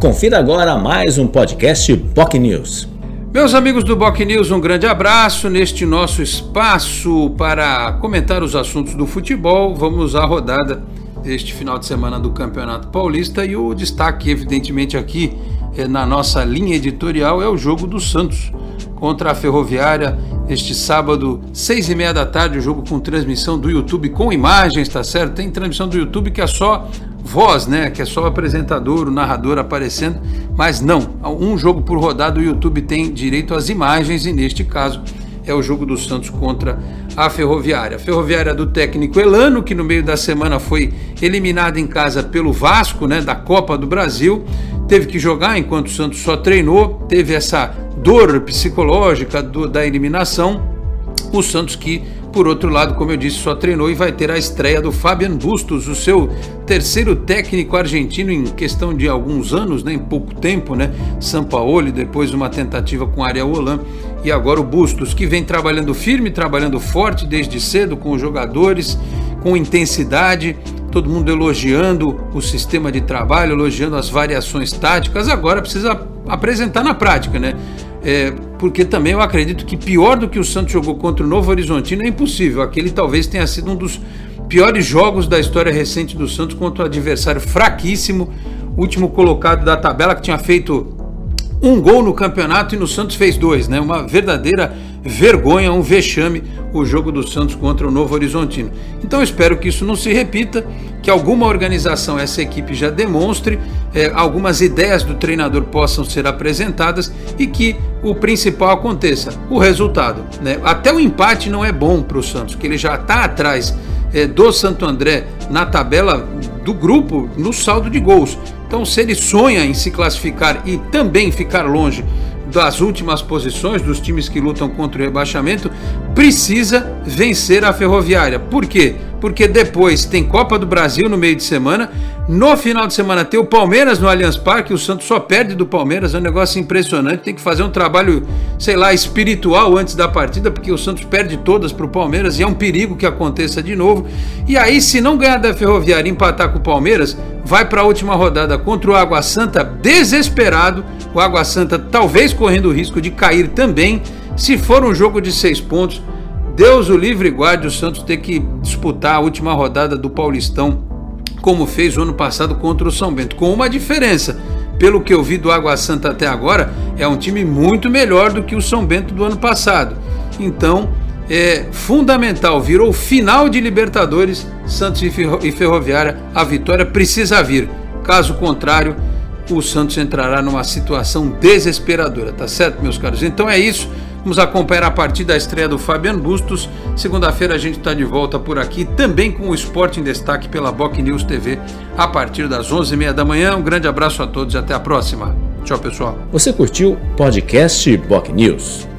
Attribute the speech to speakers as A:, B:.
A: Confira agora mais um podcast POC News.
B: Meus amigos do Boc News, um grande abraço neste nosso espaço para comentar os assuntos do futebol. Vamos à rodada deste final de semana do Campeonato Paulista e o destaque, evidentemente, aqui eh, na nossa linha editorial é o jogo do Santos contra a Ferroviária este sábado, seis e meia da tarde, o jogo com transmissão do YouTube com imagens, tá certo? Tem transmissão do YouTube que é só voz, né? Que é só o apresentador, o narrador aparecendo, mas não. Um jogo por rodada o YouTube tem direito às imagens e neste caso é o jogo do Santos contra a Ferroviária. A Ferroviária do técnico Elano, que no meio da semana foi eliminada em casa pelo Vasco, né, da Copa do Brasil, teve que jogar enquanto o Santos só treinou, teve essa dor psicológica do, da eliminação. O Santos que por outro lado, como eu disse, só treinou e vai ter a estreia do Fabian Bustos, o seu terceiro técnico argentino em questão de alguns anos, né, em pouco tempo, né? Sampaoli, depois uma tentativa com Ariel Holan e agora o Bustos, que vem trabalhando firme, trabalhando forte desde cedo com os jogadores, com intensidade, todo mundo elogiando o sistema de trabalho, elogiando as variações táticas, agora precisa apresentar na prática, né? É, porque também eu acredito que pior do que o Santos jogou contra o Novo Horizontino é impossível. Aquele talvez tenha sido um dos piores jogos da história recente do Santos contra um adversário fraquíssimo, último colocado da tabela que tinha feito um gol no campeonato e no Santos fez dois, né? Uma verdadeira vergonha, um vexame o jogo do Santos contra o Novo Horizontino. Então espero que isso não se repita, que alguma organização, essa equipe já demonstre, eh, algumas ideias do treinador possam ser apresentadas e que o principal aconteça, o resultado. Né? Até o empate não é bom para o Santos, que ele já está atrás eh, do Santo André na tabela do grupo no saldo de gols. Então, se ele sonha em se classificar e também ficar longe das últimas posições dos times que lutam contra o rebaixamento, precisa vencer a Ferroviária. Por quê? Porque depois tem Copa do Brasil no meio de semana, no final de semana tem o Palmeiras no Allianz Parque, o Santos só perde do Palmeiras, é um negócio impressionante, tem que fazer um trabalho, sei lá, espiritual antes da partida, porque o Santos perde todas para o Palmeiras e é um perigo que aconteça de novo. E aí, se não ganhar da Ferroviária e empatar com o Palmeiras, vai para a última rodada contra o Água Santa desesperado, o Água Santa talvez correndo o risco de cair também, se for um jogo de seis pontos, Deus o livre guarde o Santos ter que disputar a última rodada do Paulistão, como fez o ano passado contra o São Bento, com uma diferença. Pelo que eu vi do Água Santa até agora, é um time muito melhor do que o São Bento do ano passado. Então, é fundamental, virou final de Libertadores, Santos e Ferroviária, a vitória precisa vir. Caso contrário, o Santos entrará numa situação desesperadora, tá certo, meus caros? Então é isso. Vamos acompanhar a partir da estreia do Fabiano Bustos. Segunda-feira a gente está de volta por aqui, também com o Esporte em Destaque pela Boc News TV, a partir das 11h30 da manhã. Um grande abraço a todos e até a próxima. Tchau, pessoal.
A: Você curtiu o podcast Boc News?